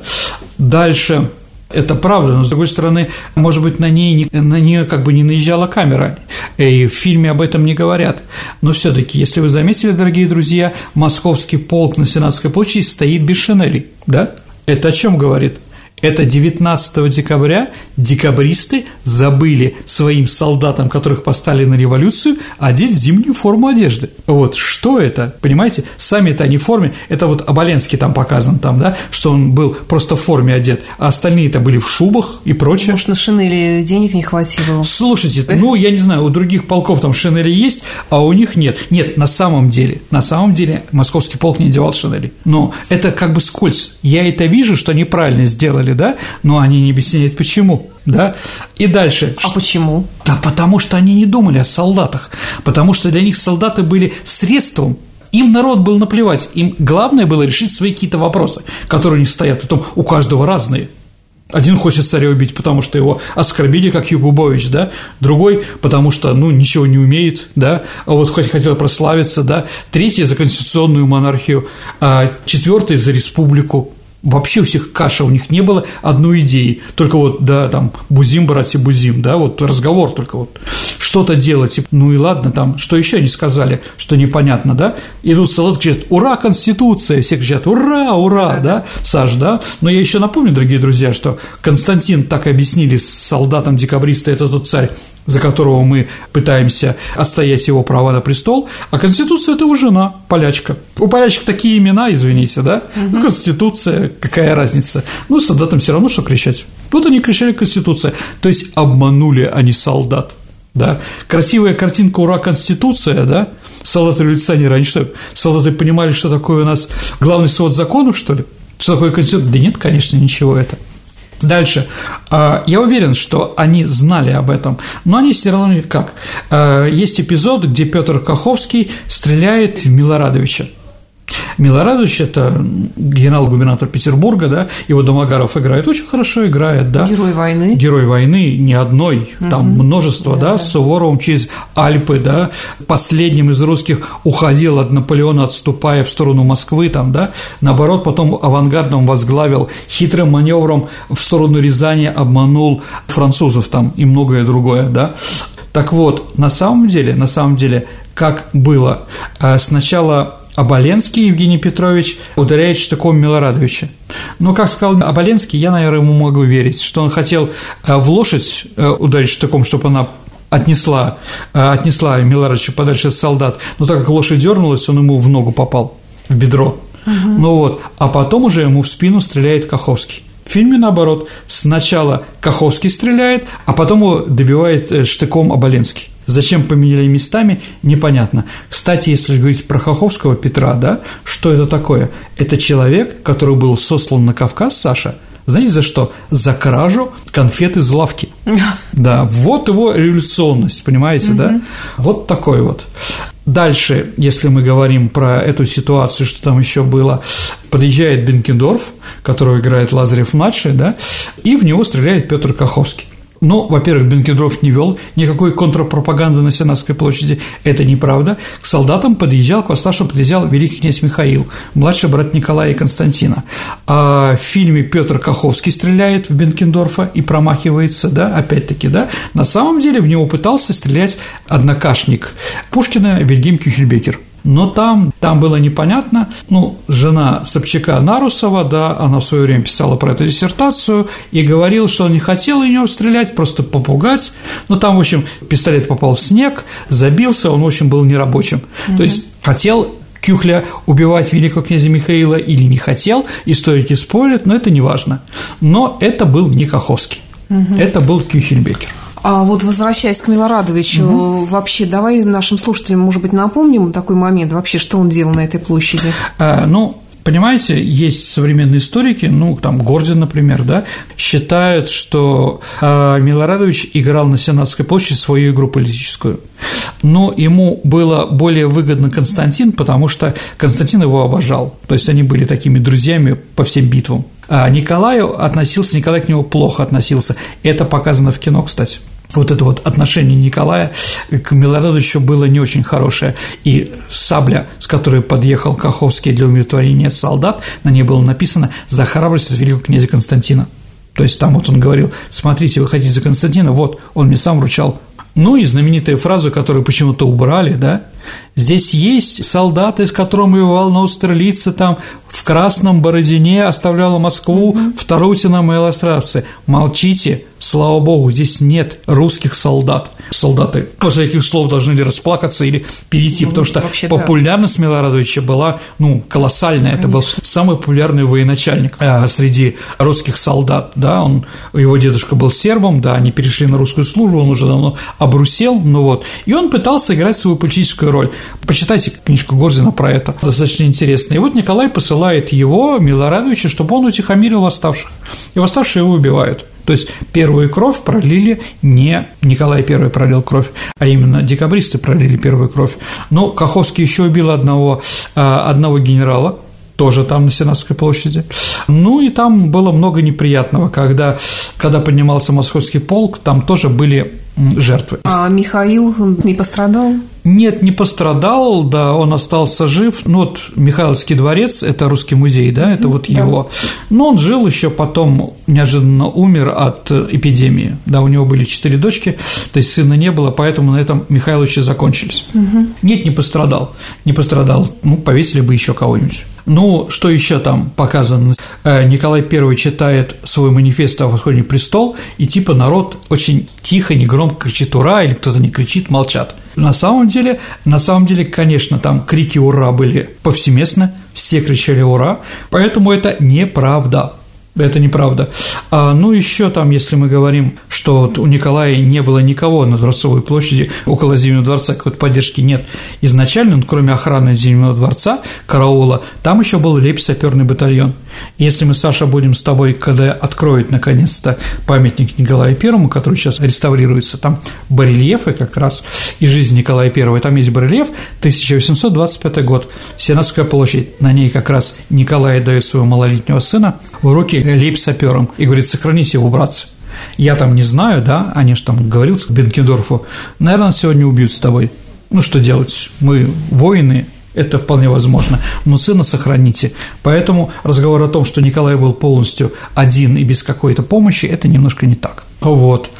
[SPEAKER 3] Дальше – это правда, но с другой стороны, может быть, на ней на нее как бы не наезжала камера, и в фильме об этом не говорят. Но все-таки, если вы заметили, дорогие друзья, московский полк на Сенатской площади стоит без шинелей, да? Это о чем говорит? Это 19 декабря декабристы забыли своим солдатам, которых поставили на революцию, одеть зимнюю форму одежды. Вот что это, понимаете? Сами-то они в форме, это вот Оболенский там показан, там, да, что он был просто в форме одет, а остальные-то были в шубах и прочее.
[SPEAKER 2] Может, на шинели денег не хватило?
[SPEAKER 3] Слушайте, ну, я не знаю, у других полков там шинели есть, а у них нет. Нет, на самом деле, на самом деле московский полк не надевал шинели. Но это как бы скользь. Я это вижу, что неправильно сделали, да, но они не объясняют, почему, да. И дальше.
[SPEAKER 2] А почему?
[SPEAKER 3] Да потому что они не думали о солдатах, потому что для них солдаты были средством им народ был наплевать, им главное было решить свои какие-то вопросы, которые них стоят, потом у каждого разные. Один хочет царя убить, потому что его оскорбили, как Югубович, да, другой, потому что, ну, ничего не умеет, да, а вот хоть хотел прославиться, да, третий за конституционную монархию, а четвертый за республику, Вообще у всех каша, у них не было одной идеи, только вот, да, там, бузим, братья, бузим, да, вот разговор только вот, что-то делать, ну и ладно, там, что еще они сказали, что непонятно, да, идут солдаты, кричат, ура, Конституция, все кричат, ура, ура, да, Саш, да, но я еще напомню, дорогие друзья, что Константин так объяснили солдатам декабриста, это тот царь, за которого мы пытаемся отстоять его права на престол, а Конституция – это его жена, полячка. У полячек такие имена, извините, да? Угу. Конституция, какая разница? Ну, солдатам все равно, что кричать. Вот они кричали «Конституция», то есть обманули они солдат. Да? Красивая картинка «Ура, Конституция», да? Солдаты-революционеры, они что, солдаты понимали, что такое у нас главный свод законов, что ли? Что такое Конституция? Да нет, конечно, ничего это. Дальше. А, я уверен, что они знали об этом, но они все равно как. А, есть эпизод, где Петр Каховский стреляет в Милорадовича. Милорадович – это генерал-губернатор Петербурга, да, его Домогаров играет, очень хорошо играет, да.
[SPEAKER 2] Герой войны.
[SPEAKER 3] Герой войны, не одной, там угу. множество, да, да, с Суворовым через Альпы, да, последним из русских уходил от Наполеона, отступая в сторону Москвы, там, да, наоборот, потом авангардом возглавил хитрым маневром в сторону Рязани, обманул французов там и многое другое, да. Так вот, на самом деле, на самом деле, как было, э, сначала Оболенский Евгений Петрович ударяет штыком Милорадовича. Но, как сказал Оболенский, я, наверное, ему могу верить, что он хотел э, в лошадь э, ударить штыком, чтобы она отнесла, э, отнесла Милорадовича подальше от солдат, но так как лошадь дернулась, он ему в ногу попал, в бедро. Угу. Ну вот, а потом уже ему в спину стреляет Каховский. В фильме наоборот, сначала Каховский стреляет, а потом его добивает штыком Оболенский. Зачем поменяли местами, непонятно. Кстати, если же говорить про Хоховского Петра, да, что это такое? Это человек, который был сослан на Кавказ, Саша, знаете, за что? За кражу конфет из лавки. Да, вот его революционность, понимаете, да? Вот такой вот. Дальше, если мы говорим про эту ситуацию, что там еще было, подъезжает Бенкендорф, которого играет Лазарев-младший, да, и в него стреляет Петр Каховский. Но, во-первых, Бенкендров не вел никакой контрпропаганды на Сенатской площади, это неправда. К солдатам подъезжал, к восставшим подъезжал великий князь Михаил, младший брат Николая и Константина. А в фильме Петр Каховский стреляет в Бенкендорфа и промахивается, да, опять-таки, да. На самом деле в него пытался стрелять однокашник Пушкина Вильгельм Кюхельбекер – но там, там было непонятно, ну, жена Собчака Нарусова, да, она в свое время писала про эту диссертацию и говорила, что он не хотел в него стрелять, просто попугать, но там, в общем, пистолет попал в снег, забился, он, в общем, был нерабочим, угу. то есть хотел Кюхля убивать великого князя Михаила или не хотел, историки спорят, но это не важно. Но это был не Каховский, угу. это был Кюхельбекер.
[SPEAKER 2] А вот возвращаясь к Милорадовичу, угу. вообще давай нашим слушателям, может быть, напомним такой момент, вообще, что он делал на этой площади?
[SPEAKER 3] А, ну, Понимаете, есть современные историки, ну, там, Гордин, например, да, считают, что э, Милорадович играл на Сенатской площади свою игру политическую. Но ему было более выгодно Константин, потому что Константин его обожал. То есть они были такими друзьями по всем битвам. А Николаю относился, Николай к нему плохо относился. Это показано в кино, кстати вот это вот отношение Николая к Милорадовичу было не очень хорошее, и сабля, с которой подъехал Каховский для умиротворения солдат, на ней было написано «За храбрость от великого князя Константина». То есть там вот он говорил, смотрите, вы хотите за Константина, вот, он мне сам вручал. Ну и знаменитая фраза, которую почему-то убрали, да, Здесь есть солдаты, с которыми воевал на Аустерлице, там в Красном Бородине оставляла Москву угу. в Тарутино Малостравце. Молчите, слава богу, здесь нет русских солдат. Солдаты после этих слов должны ли расплакаться или перейти, ну, потому что вообще, популярность да. Милорадовича была, ну, колоссальная. Конечно. Это был самый популярный военачальник а, среди русских солдат, да, он, его дедушка был сербом, да, они перешли на русскую службу, он уже давно обрусел, ну вот, и он пытался играть свою политическую роль. Почитайте книжку Горзина про это, достаточно интересно. И вот Николай посылает его, Милорадовича, чтобы он утихомирил восставших, и восставшие его убивают. То есть первую кровь пролили не Николай I пролил кровь, а именно декабристы пролили первую кровь. Но Каховский еще убил одного, а, одного генерала, тоже там на Сенатской площади. Ну и там было много неприятного, когда, когда поднимался московский полк, там тоже были жертвы.
[SPEAKER 2] А Михаил не пострадал?
[SPEAKER 3] Нет, не пострадал, да, он остался жив. Ну вот Михайловский дворец – это русский музей, да, это вот да. его. Но он жил еще потом, неожиданно умер от эпидемии. Да, у него были четыре дочки, то есть сына не было, поэтому на этом Михайловичи закончились. Угу. Нет, не пострадал, не пострадал. Ну, повесили бы еще кого-нибудь. Ну, что еще там показано? Э, Николай I читает свой манифест о восходе престол, и типа народ очень тихо, негромко кричит «Ура!» или кто-то не кричит, молчат. На самом деле, на самом деле, конечно, там крики «Ура!» были повсеместно, все кричали «Ура!», поэтому это неправда. Это неправда. А, ну, еще там, если мы говорим, что вот у Николая не было никого на Дворцовой площади, около Зимнего дворца какой-то поддержки нет. Изначально, ну, кроме охраны Зимнего дворца, караула, там еще был лейб-саперный батальон. Если мы, Саша, будем с тобой, когда откроют наконец-то памятник Николаю Первому, который сейчас реставрируется, там барельефы как раз из жизни Николая Первого, там есть барельеф, 1825 год, Сенатская площадь, на ней как раз Николай дает своего малолетнего сына в руки лейб-сапером и говорит, сохраните его, братцы. Я там не знаю, да, они же там говорил к Бенкендорфу, наверное, сегодня убьют с тобой. Ну, что делать? Мы воины, это вполне возможно, но сына сохраните. Поэтому разговор о том, что Николай был полностью один и без какой-то помощи, это немножко не так. Вот.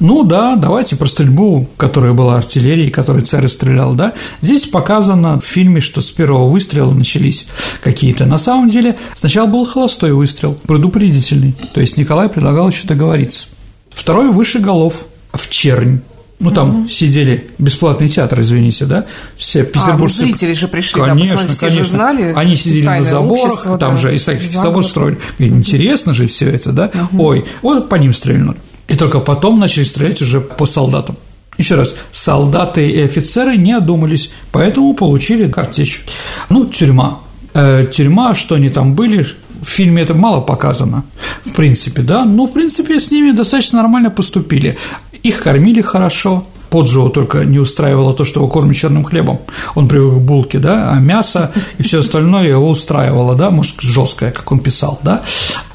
[SPEAKER 3] Ну да, давайте про стрельбу, которая была артиллерией, которой царь стрелял, да. Здесь показано в фильме, что с первого выстрела начались какие-то. На самом деле сначала был холостой выстрел, предупредительный, то есть Николай предлагал еще договориться. Второй выше голов, в чернь. Ну, там угу. сидели бесплатный театр, извините, да, все петербуржцы.
[SPEAKER 2] А, ну, зрители же пришли,
[SPEAKER 3] конечно, да, конечно. Же знали, Они сидели на заборах, там да, же Исаакиевский собор строили. Интересно же все это, да? Угу. Ой, вот по ним стрельнули. И только потом начали стрелять уже по солдатам. Еще раз, солдаты и офицеры не одумались, поэтому получили картечь. Ну, тюрьма. Э, тюрьма, что они там были, в фильме это мало показано, в принципе, да, но, в принципе, с ними достаточно нормально поступили. Их кормили хорошо, Поджио только не устраивало то, что его кормят черным хлебом. Он привык к булке, да, а мясо и все остальное его устраивало, да, может, жесткое, как он писал, да.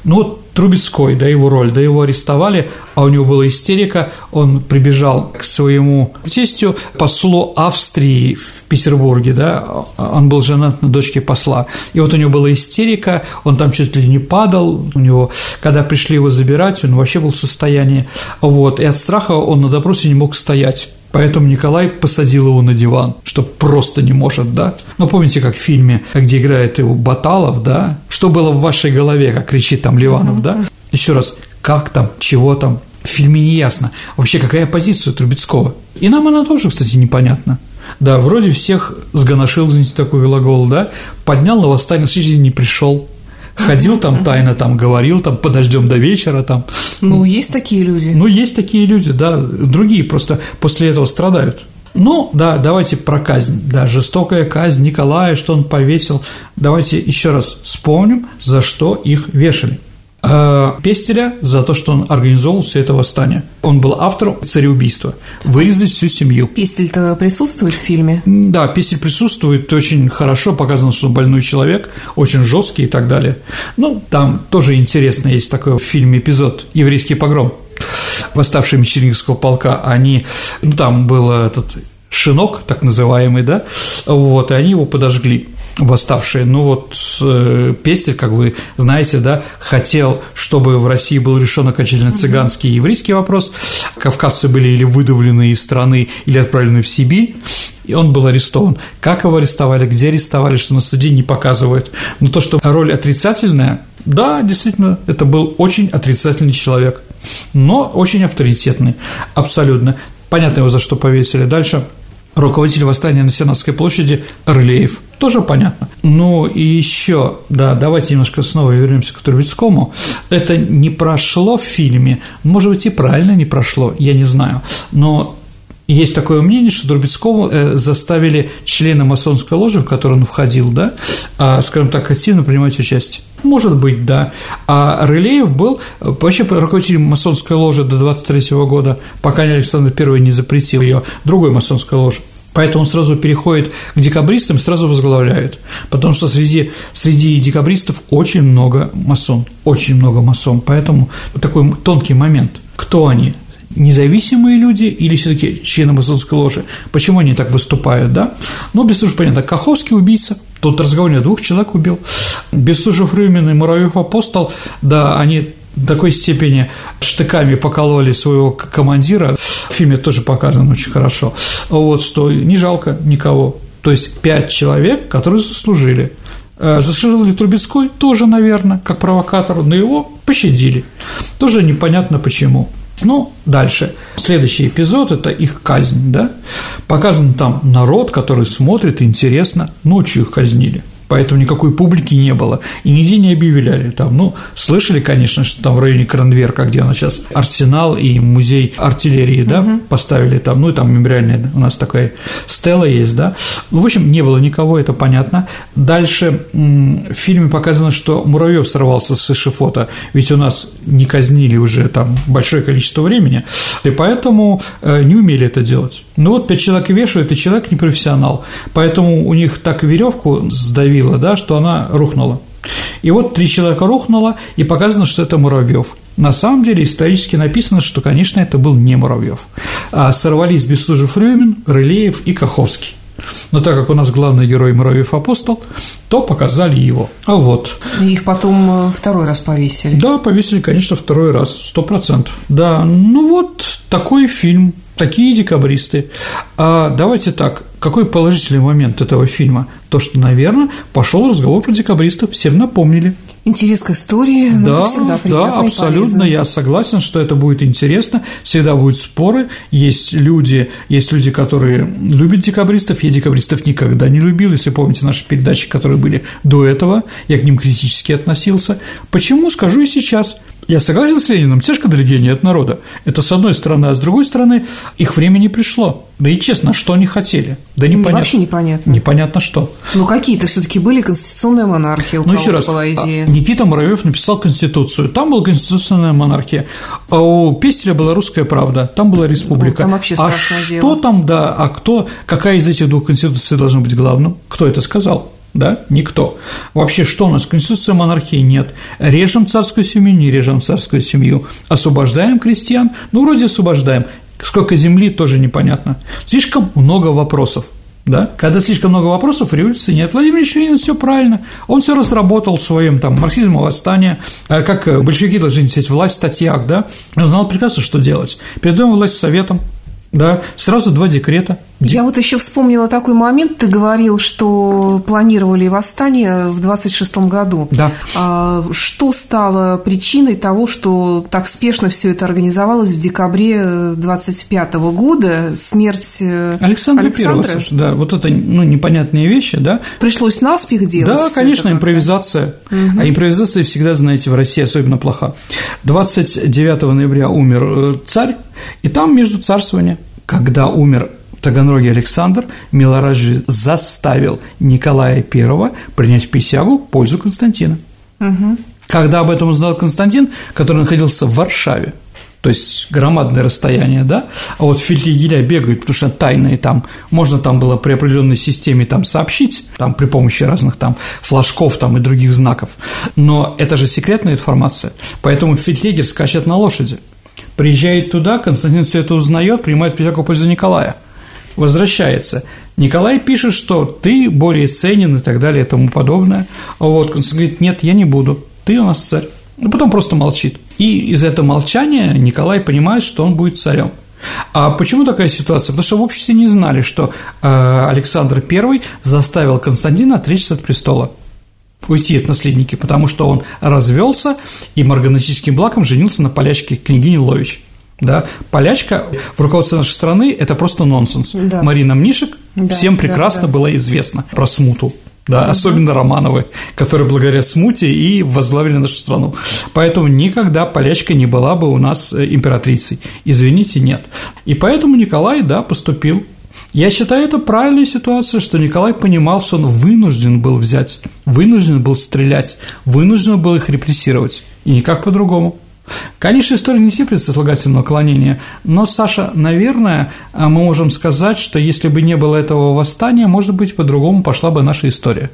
[SPEAKER 3] Ну вот Трубецкой, да, его роль, да, его арестовали, а у него была истерика, он прибежал к своему тестю, послу Австрии в Петербурге, да, он был женат на дочке посла, и вот у него была истерика, он там чуть ли не падал, у него, когда пришли его забирать, он вообще был в состоянии, вот, и от страха он на допросе не мог стоять, Поэтому Николай посадил его на диван, что просто не может, да? Ну, помните, как в фильме, где играет его Баталов, да? Что было в вашей голове, как кричит там Ливанов, да? Еще раз, как там, чего там, в фильме не ясно. Вообще, какая позиция Трубецкого? И нам она тоже, кстати, непонятна. Да, вроде всех сгоношил, извините, такой глагол, да, поднял на восстание, на не пришел, ходил там тайно, там говорил, там подождем до вечера, там.
[SPEAKER 2] Ну, есть такие люди.
[SPEAKER 3] Ну, есть такие люди, да, другие просто после этого страдают. Ну, да, давайте про казнь, да, жестокая казнь Николая, что он повесил. Давайте еще раз вспомним, за что их вешали. Э, Пестеля за то, что он организовал все это восстание. Он был автором цареубийства. Вырезать всю семью.
[SPEAKER 2] Пестель-то присутствует в фильме?
[SPEAKER 3] Да, Пестель присутствует, очень хорошо показано, что он больной человек, очень жесткий и так далее. Ну, там тоже интересно, есть такой в фильме эпизод «Еврейский погром», восставшие Мичеринского полка, они, ну, там был этот шинок, так называемый, да, вот, и они его подожгли. Восставшие. Ну вот э, Пестель, как вы знаете, да, хотел, чтобы в России был решен окончательно цыганский и еврейский вопрос. Кавказцы были или выдавлены из страны, или отправлены в Сибирь и он был арестован. Как его арестовали, где арестовали, что на суде не показывает. Но то, что роль отрицательная, да, действительно, это был очень отрицательный человек, но очень авторитетный, абсолютно. Понятно его за что повесили. Дальше руководитель восстания на Сенатской площади Орлеев. Тоже понятно. Ну и еще, да, давайте немножко снова вернемся к Трубецкому. Это не прошло в фильме, может быть, и правильно не прошло, я не знаю, но есть такое мнение, что Трубецкого э, заставили члены масонской ложи, в которую он входил, да, а, скажем так, активно принимать участие. Может быть, да. А Рылеев был вообще руководителем масонской ложи до 23 года, пока Александр I не запретил ее другой масонской ложи. Поэтому он сразу переходит к декабристам, сразу возглавляет. Потому что среди, среди декабристов очень много масон, очень много масон. Поэтому такой тонкий момент. Кто они? независимые люди или все-таки члены масонской ложи? Почему они так выступают, да? Ну, без служб понятно, Каховский убийца, тут разговор двух человек убил, Бестужев Рюмин и Муравьев Апостол, да, они до такой степени штыками покололи своего командира, в фильме тоже показано очень хорошо, вот, что не жалко никого, то есть пять человек, которые заслужили. Э, заслужил ли Трубецкой? Тоже, наверное, как провокатор, но его пощадили. Тоже непонятно почему. Ну, дальше. Следующий эпизод – это их казнь, да? Показан там народ, который смотрит, интересно, ночью их казнили – поэтому никакой публики не было, и нигде не объявляли там, ну, слышали, конечно, что там в районе Кранверка, где у нас сейчас арсенал и музей артиллерии, да, угу. поставили там, ну, и там мемориальная у нас такая стела есть, да, ну, в общем, не было никого, это понятно. Дальше в фильме показано, что Муравьев сорвался с эшифота, ведь у нас не казнили уже там большое количество времени, и поэтому э, не умели это делать. Ну вот пять человек вешают, и человек не профессионал, поэтому у них так веревку сдавило, да, что она рухнула. И вот три человека рухнуло, и показано, что это Муравьев. На самом деле исторически написано, что, конечно, это был не Муравьев, а сорвались Бестужев Рюмин, Рылеев и Каховский. Но так как у нас главный герой Муравьев апостол, то показали его. А вот.
[SPEAKER 2] Их потом э, второй раз повесили.
[SPEAKER 3] Да, повесили, конечно, второй раз, сто процентов. Да, ну вот такой фильм такие декабристы. А давайте так, какой положительный момент этого фильма? То, что, наверное, пошел разговор про декабристов, всем напомнили.
[SPEAKER 2] Интерес к истории, ну, да, это всегда
[SPEAKER 3] Да, абсолютно, я согласен, что это будет интересно, всегда будут споры, есть люди, есть люди, которые любят декабристов, я декабристов никогда не любил, если помните наши передачи, которые были до этого, я к ним критически относился. Почему, скажу и сейчас – я согласен с Лениным, тяжко долегение от народа. Это с одной стороны, а с другой стороны, их время не пришло. Да и честно, что они хотели? Да непонятно.
[SPEAKER 2] Вообще непонятно.
[SPEAKER 3] Непонятно что.
[SPEAKER 2] Ну, какие-то все таки были конституционная монархия, у
[SPEAKER 3] ну, еще раз, была идея. Никита Муравьев написал Конституцию, там была конституционная монархия, а у Пестеля была русская правда, там была республика.
[SPEAKER 2] Ну, там вообще
[SPEAKER 3] а
[SPEAKER 2] что
[SPEAKER 3] дело. там, да, а кто, какая из этих двух конституций должна быть главным? Кто это сказал? Да? Никто. Вообще, что у нас? Конституция монархии нет. Режем царскую семью, не режем царскую семью. Освобождаем крестьян? Ну, вроде освобождаем. Сколько земли, тоже непонятно. Слишком много вопросов. Да? Когда слишком много вопросов, революции нет. Владимир Ильич Ленин все правильно. Он все разработал своем там марксизме восстания, э, как большевики должны нести власть в статьях, да? Он знал прекрасно, что делать. Передаем власть советам, да, сразу два декрета.
[SPEAKER 2] Я вот еще вспомнила такой момент. Ты говорил, что планировали восстание в 26 году.
[SPEAKER 3] Да.
[SPEAKER 2] А что стало причиной того, что так спешно все это организовалось в декабре 25 года? Смерть э,
[SPEAKER 3] Александра, Александра? Первого, да, вот это ну, непонятные вещи, да.
[SPEAKER 2] Пришлось наспех делать.
[SPEAKER 3] Да, конечно, импровизация. Угу. А импровизация всегда, знаете, в России особенно плоха. 29 ноября умер э, царь, и там между царствования, когда умер Таганроге Александр, Милорадж заставил Николая I принять присягу в пользу Константина. Угу. Когда об этом узнал Константин, который находился в Варшаве, то есть громадное расстояние, да, а вот фельдъегеря бегают, потому что тайные там, можно там было при определенной системе там сообщить, там при помощи разных там флажков там и других знаков, но это же секретная информация, поэтому фельдъегер скачет на лошади, приезжает туда, Константин все это узнает, принимает присягу в пользу Николая – возвращается. Николай пишет, что ты более ценен и так далее и тому подобное. А вот Константин говорит, нет, я не буду, ты у нас царь. Ну, потом просто молчит. И из этого молчания Николай понимает, что он будет царем. А почему такая ситуация? Потому что в обществе не знали, что э, Александр I заставил Константина отречься от престола уйти от наследники, потому что он развелся и марганатическим блаком женился на полячке княгине Лович. Да, полячка в руководстве нашей страны – это просто нонсенс. Да. Марина Мнишек да, всем прекрасно да, да. была известна про смуту да, угу. особенно Романовы, которые благодаря смуте и возглавили нашу страну. Поэтому никогда полячка не была бы у нас э, императрицей. Извините, нет. И поэтому Николай, да, поступил. Я считаю, это правильная ситуация, что Николай понимал, что он вынужден был взять, вынужден был стрелять, вынужден был их репрессировать, и никак по-другому. Конечно, история не терпит сослагательного клонения, но, Саша, наверное, мы можем сказать, что если бы не было этого восстания, может быть, по-другому пошла бы наша история.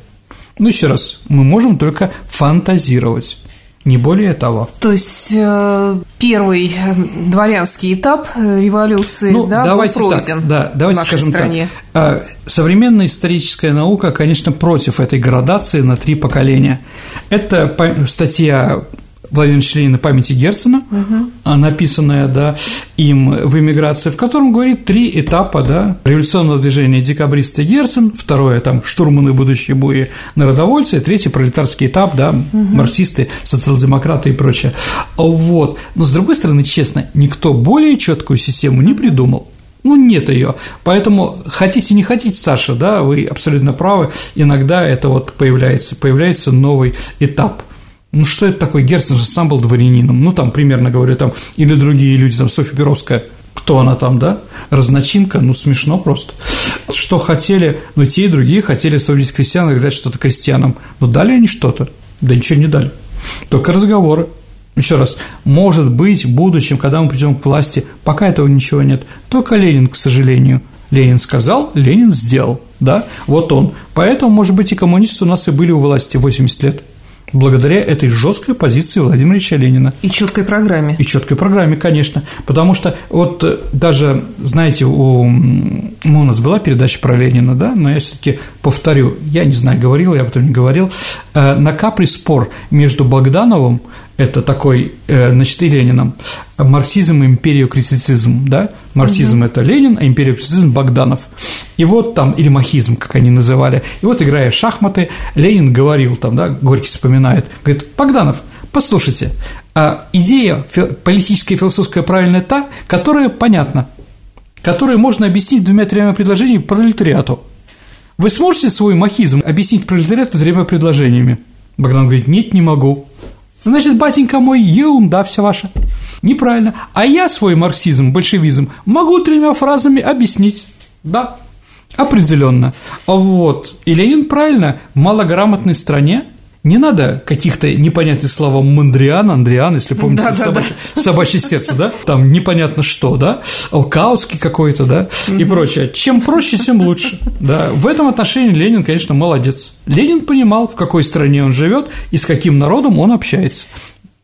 [SPEAKER 3] Ну, еще раз, мы можем только фантазировать. Не более того.
[SPEAKER 2] То есть э, первый э, дворянский этап э, революции
[SPEAKER 3] ну,
[SPEAKER 2] да,
[SPEAKER 3] давайте
[SPEAKER 2] был пройден
[SPEAKER 3] так, да, давайте
[SPEAKER 2] в нашей
[SPEAKER 3] скажем
[SPEAKER 2] стране.
[SPEAKER 3] так. Современная историческая наука, конечно, против этой градации на три поколения. Это статья Владимира Ленина «Памяти Герцена», угу. написанная да, им в эмиграции, в котором говорит три этапа да, революционного движения декабристы Герцен, второе там штурманы будущие бои народовольцы, третий пролетарский этап, да, угу. марксисты, социал-демократы и прочее. Вот. Но с другой стороны, честно, никто более четкую систему не придумал. Ну, нет ее. Поэтому хотите, не хотите, Саша, да, вы абсолютно правы, иногда это вот появляется, появляется новый этап – ну, что это такое? Герцен же сам был дворянином. Ну, там, примерно говорю, там, или другие люди, там, Софья Перовская, кто она там, да? Разночинка, ну, смешно просто. Что хотели, ну, те и другие хотели освободить крестьян и дать что-то крестьянам. Ну, дали они что-то? Да ничего не дали. Только разговоры. Еще раз, может быть, в будущем, когда мы придем к власти, пока этого ничего нет. Только Ленин, к сожалению. Ленин сказал, Ленин сделал, да, вот он. Поэтому, может быть, и коммунисты у нас и были у власти 80 лет благодаря этой жесткой позиции Владимира Ильича Ленина.
[SPEAKER 2] И четкой программе.
[SPEAKER 3] И четкой программе, конечно. Потому что вот э, даже, знаете, у, у нас была передача про Ленина, да, но я все-таки повторю, я не знаю, говорил я об этом не говорил, э, на капри спор между Богдановым это такой, э, значит, и Лениным, марксизм и империокритицизм, да, марксизм угу. – это Ленин, а империокритицизм – Богданов. И вот там, или махизм, как они называли, и вот, играя в шахматы, Ленин говорил там, да, Горький вспоминает, говорит, Богданов, послушайте, а идея политическая и философская правильная та, которая понятна, которую можно объяснить двумя-тремя предложениями пролетариату. Вы сможете свой махизм объяснить пролетариату тремя предложениями? Богдан говорит, нет, не могу. Значит, батенька мой, ерунда вся ваша. Неправильно. А я свой марксизм, большевизм могу тремя фразами объяснить. Да, определенно. Вот. И Ленин правильно, в малограмотной стране не надо каких-то непонятных слов Мандриан, Андриан, если помните, да, собачье, да. собачье сердце, да? Там непонятно что, да? Алкаутский какой-то, да? И прочее. Чем проще, тем лучше. Да. В этом отношении Ленин, конечно, молодец. Ленин понимал, в какой стране он живет и с каким народом он общается.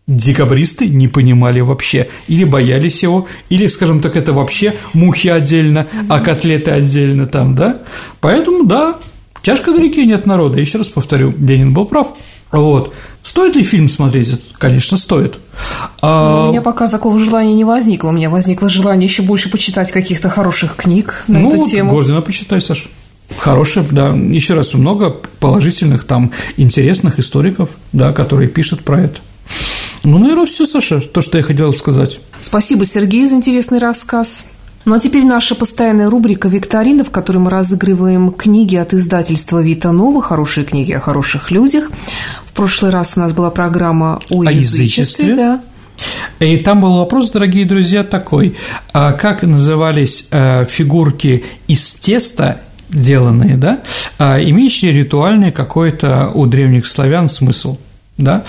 [SPEAKER 3] Декабристы не понимали вообще, или боялись его, или, скажем так, это вообще мухи отдельно, а котлеты отдельно там, да? Поэтому, да, Тяжко далеки нет народа, еще раз повторю, Ленин был прав. Вот. Стоит ли фильм смотреть? Конечно, стоит.
[SPEAKER 2] А... У меня пока такого желания не возникло. У меня возникло желание еще больше почитать каких-то хороших книг на
[SPEAKER 3] ну,
[SPEAKER 2] эту
[SPEAKER 3] вот
[SPEAKER 2] тему.
[SPEAKER 3] Гордина почитай, Саша. Хорошие, да. Еще раз, много положительных, там, интересных историков, да, которые пишут про это. Ну, наверное, все, Саша, то, что я хотел сказать.
[SPEAKER 2] Спасибо, Сергей, за интересный рассказ. Ну а теперь наша постоянная рубрика «Викторина», в которой мы разыгрываем книги от издательства «Вита Нова», хорошие книги о хороших людях. В прошлый раз у нас была программа о, о язычестве. язычестве да.
[SPEAKER 3] И там был вопрос, дорогие друзья, такой, а как назывались э, фигурки из теста, сделанные, да, а имеющие ритуальный какой-то у древних славян смысл, да,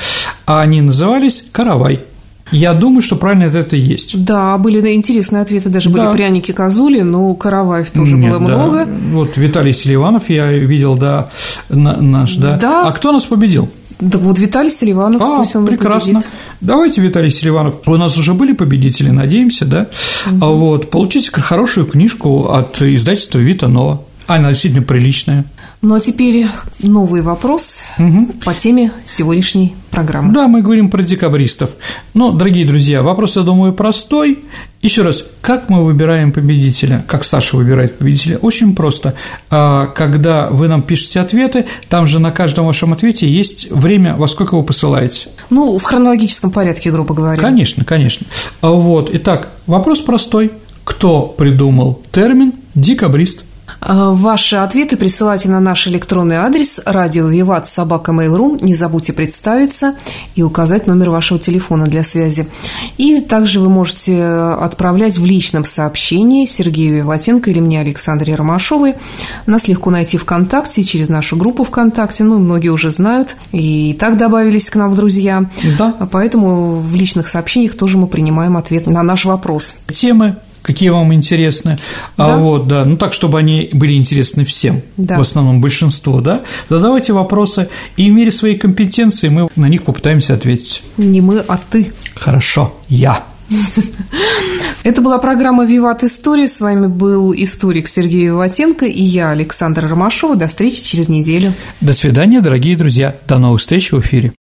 [SPEAKER 3] а они назывались каравай – я думаю, что правильно это, и есть.
[SPEAKER 2] Да, были интересные ответы, даже да. были пряники козули, но караваев тоже Нет, было да. много.
[SPEAKER 3] Вот Виталий Селиванов я видел, да, наш, да. да. А кто нас победил?
[SPEAKER 2] Так вот, Виталий Селиванов,
[SPEAKER 3] а,
[SPEAKER 2] пусть он
[SPEAKER 3] прекрасно.
[SPEAKER 2] победит.
[SPEAKER 3] Давайте, Виталий Селиванов. У нас уже были победители, надеемся, да? Угу. Вот, получите хорошую книжку от издательства Вита Нова. Она действительно приличная.
[SPEAKER 2] Ну а теперь новый вопрос угу. по теме сегодняшней программы.
[SPEAKER 3] Да, мы говорим про декабристов. Но, дорогие друзья, вопрос, я думаю, простой. Еще раз, как мы выбираем победителя? Как Саша выбирает победителя? Очень просто. А, когда вы нам пишете ответы, там же на каждом вашем ответе есть время, во сколько вы посылаете.
[SPEAKER 2] Ну, в хронологическом порядке, грубо говоря.
[SPEAKER 3] Конечно, конечно. А Вот, итак, вопрос простой. Кто придумал термин «декабрист»?
[SPEAKER 2] А, ваши ответы присылайте на наш электронный адрес радио Виват собака Mail.ru. Не забудьте представиться и указать номер вашего телефона для связи. И также вы можете отправлять в личном сообщении Сергею Виватенко или мне Александре Ромашовой. Нас легко найти ВКонтакте через нашу группу ВКонтакте. Ну, многие уже знают и так добавились к нам в друзья.
[SPEAKER 3] Да.
[SPEAKER 2] Поэтому в личных сообщениях тоже мы принимаем ответ на наш вопрос.
[SPEAKER 3] Темы какие вам интересны, а да. а вот, да, ну так, чтобы они были интересны всем, да. в основном большинству, да, задавайте вопросы, и в мере своей компетенции мы на них попытаемся ответить.
[SPEAKER 2] Не мы, а ты.
[SPEAKER 3] Хорошо, я.
[SPEAKER 2] Это была программа «Виват История». С вами был историк Сергей Виватенко и я, Александра Ромашова. До встречи через неделю.
[SPEAKER 3] До свидания, дорогие друзья. До новых встреч в эфире.